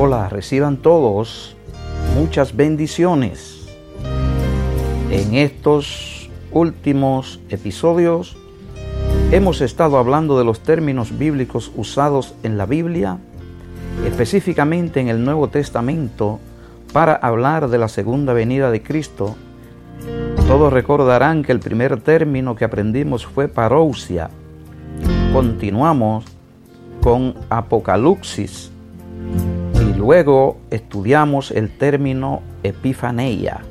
Hola, reciban todos muchas bendiciones. En estos últimos episodios hemos estado hablando de los términos bíblicos usados en la Biblia, específicamente en el Nuevo Testamento, para hablar de la segunda venida de Cristo. Todos recordarán que el primer término que aprendimos fue parousia. Continuamos con apocalipsis Luego estudiamos el término epifaneia.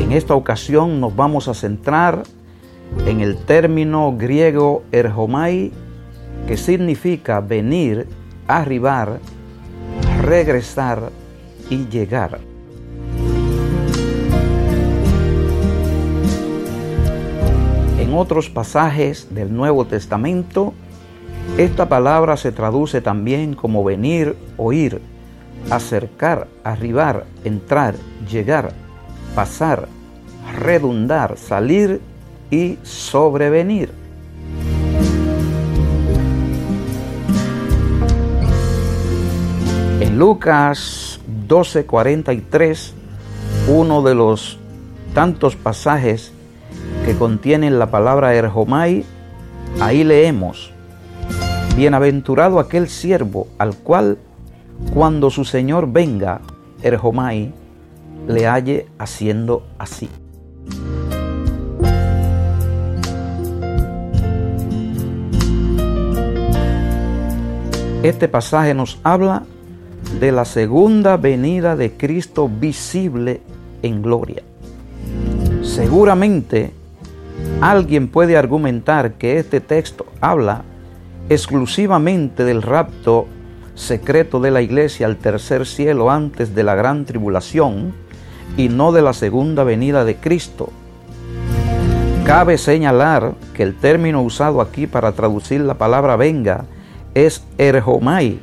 En esta ocasión nos vamos a centrar en el término griego erhomai, que significa venir, arribar, regresar y llegar. Otros pasajes del Nuevo Testamento, esta palabra se traduce también como venir, oír, acercar, arribar, entrar, llegar, pasar, redundar, salir y sobrevenir. En Lucas 12:43, uno de los tantos pasajes que contienen la palabra Erjomai, ahí leemos, Bienaventurado aquel siervo al cual cuando su Señor venga, Erjomai, le halle haciendo así. Este pasaje nos habla de la segunda venida de Cristo visible en gloria. Seguramente Alguien puede argumentar que este texto habla exclusivamente del rapto secreto de la iglesia al tercer cielo antes de la gran tribulación y no de la segunda venida de Cristo. Cabe señalar que el término usado aquí para traducir la palabra venga es erhomai,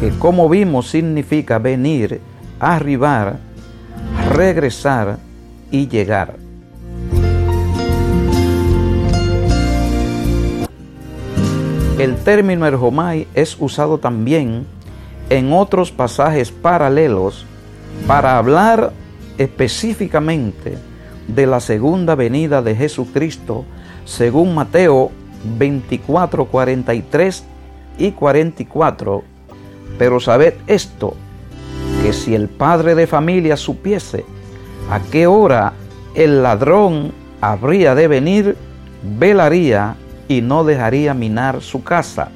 que como vimos significa venir, arribar, regresar y llegar. El término erjomai es usado también en otros pasajes paralelos para hablar específicamente de la segunda venida de Jesucristo según Mateo 24, 43 y 44. Pero sabed esto, que si el padre de familia supiese a qué hora el ladrón habría de venir, velaría y no dejaría minar su casa.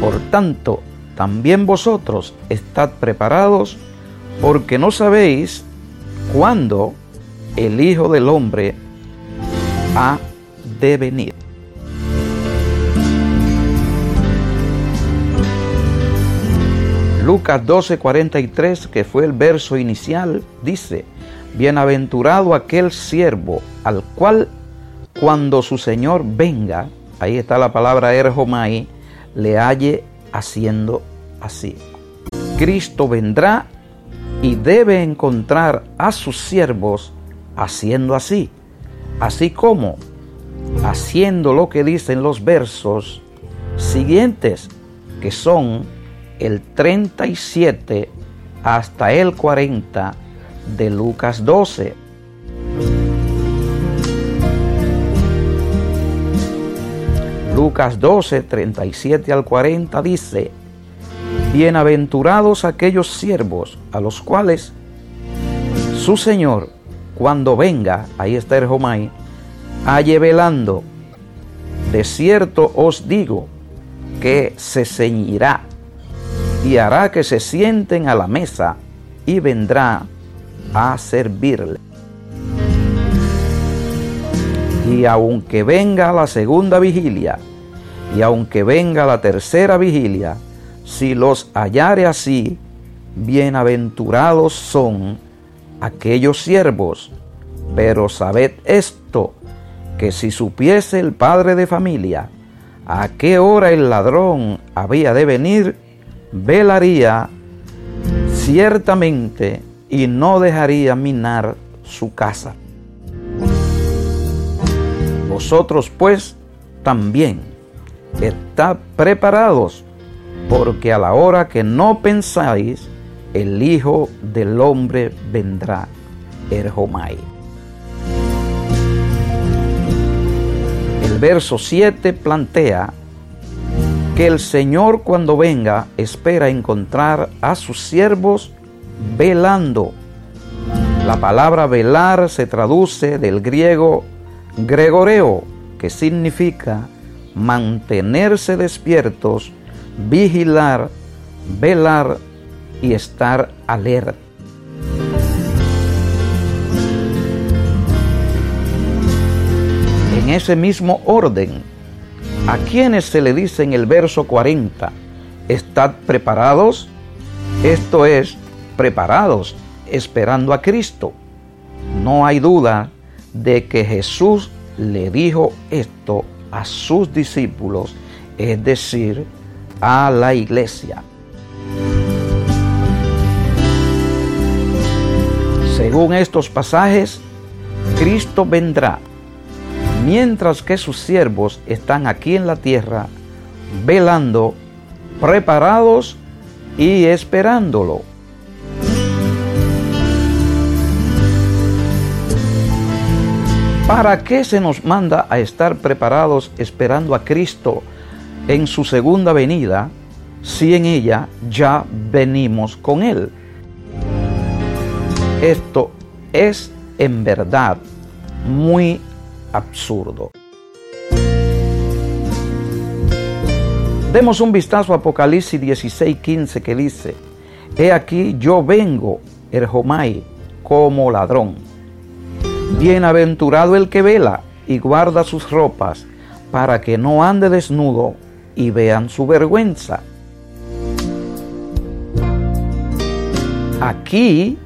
Por tanto, también vosotros estad preparados, porque no sabéis cuándo el Hijo del Hombre ha de venir. Lucas 12:43, que fue el verso inicial, dice, Bienaventurado aquel siervo al cual cuando su Señor venga, ahí está la palabra erjomai, le halle haciendo así. Cristo vendrá y debe encontrar a sus siervos haciendo así, así como haciendo lo que dicen los versos siguientes, que son el 37 hasta el 40 de Lucas 12. Lucas 12, 37 al 40 dice, Bienaventurados aquellos siervos a los cuales su Señor, cuando venga, ahí está el Jomai, halle velando. De cierto os digo que se ceñirá y hará que se sienten a la mesa y vendrá a servirle. Y aunque venga la segunda vigilia, y aunque venga la tercera vigilia, si los hallare así, bienaventurados son aquellos siervos. Pero sabed esto, que si supiese el padre de familia a qué hora el ladrón había de venir, velaría ciertamente y no dejaría minar su casa. Vosotros pues también estad preparados, porque a la hora que no pensáis, el Hijo del Hombre vendrá. Erjomai. El verso 7 plantea que el Señor cuando venga espera encontrar a sus siervos velando. La palabra velar se traduce del griego gregoreo, que significa mantenerse despiertos, vigilar, velar y estar alerta. En ese mismo orden, a quienes se le dice en el verso 40, estad preparados, esto es, preparados, esperando a Cristo. No hay duda de que Jesús le dijo esto a sus discípulos, es decir, a la iglesia. Según estos pasajes, Cristo vendrá mientras que sus siervos están aquí en la tierra, velando, preparados y esperándolo. ¿Para qué se nos manda a estar preparados esperando a Cristo en su segunda venida si en ella ya venimos con Él? Esto es en verdad muy absurdo. Demos un vistazo a Apocalipsis 16:15 que dice, He aquí yo vengo, Erjomai, como ladrón. Bienaventurado el que vela y guarda sus ropas, para que no ande desnudo y vean su vergüenza. Aquí,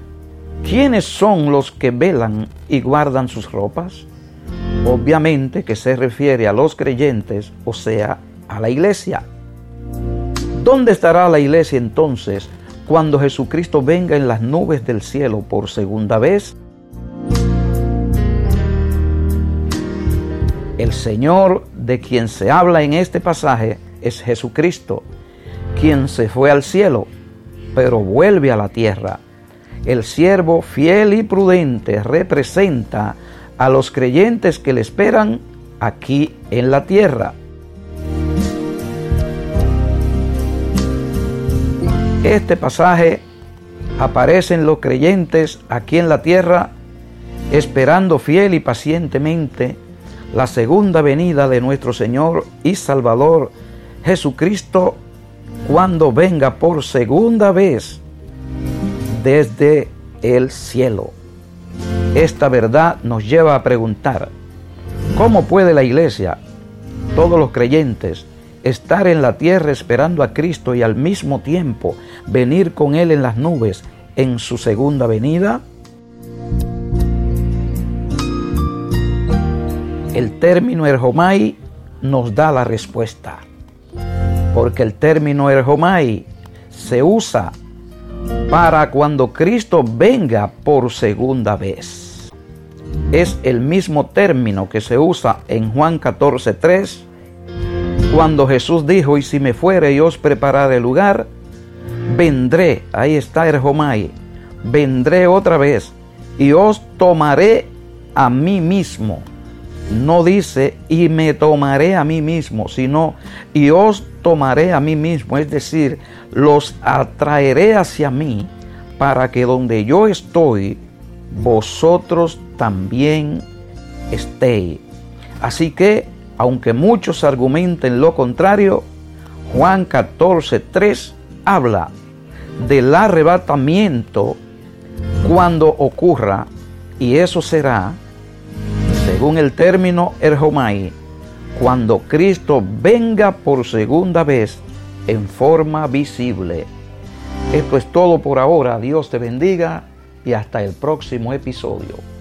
¿quiénes son los que velan y guardan sus ropas? Obviamente que se refiere a los creyentes, o sea, a la iglesia. ¿Dónde estará la iglesia entonces cuando Jesucristo venga en las nubes del cielo por segunda vez? El Señor de quien se habla en este pasaje es Jesucristo, quien se fue al cielo, pero vuelve a la tierra. El siervo fiel y prudente representa a los creyentes que le esperan aquí en la tierra. Este pasaje aparece en los creyentes aquí en la tierra esperando fiel y pacientemente la segunda venida de nuestro Señor y Salvador Jesucristo cuando venga por segunda vez desde el cielo. Esta verdad nos lleva a preguntar, ¿cómo puede la iglesia, todos los creyentes, estar en la tierra esperando a Cristo y al mismo tiempo venir con Él en las nubes en su segunda venida? El término erjomai nos da la respuesta, porque el término erjomai se usa para cuando Cristo venga por segunda vez. Es el mismo término que se usa en Juan 14:3, cuando Jesús dijo, y si me fuere y os prepararé lugar, vendré, ahí está el Jomai, vendré otra vez y os tomaré a mí mismo. No dice, y me tomaré a mí mismo, sino, y os tomaré a mí mismo, es decir, los atraeré hacia mí para que donde yo estoy, vosotros también estéis. Así que, aunque muchos argumenten lo contrario, Juan 14, 3 habla del arrebatamiento cuando ocurra, y eso será, según el término Erjomai, cuando Cristo venga por segunda vez en forma visible. Esto es todo por ahora. Dios te bendiga y hasta el próximo episodio.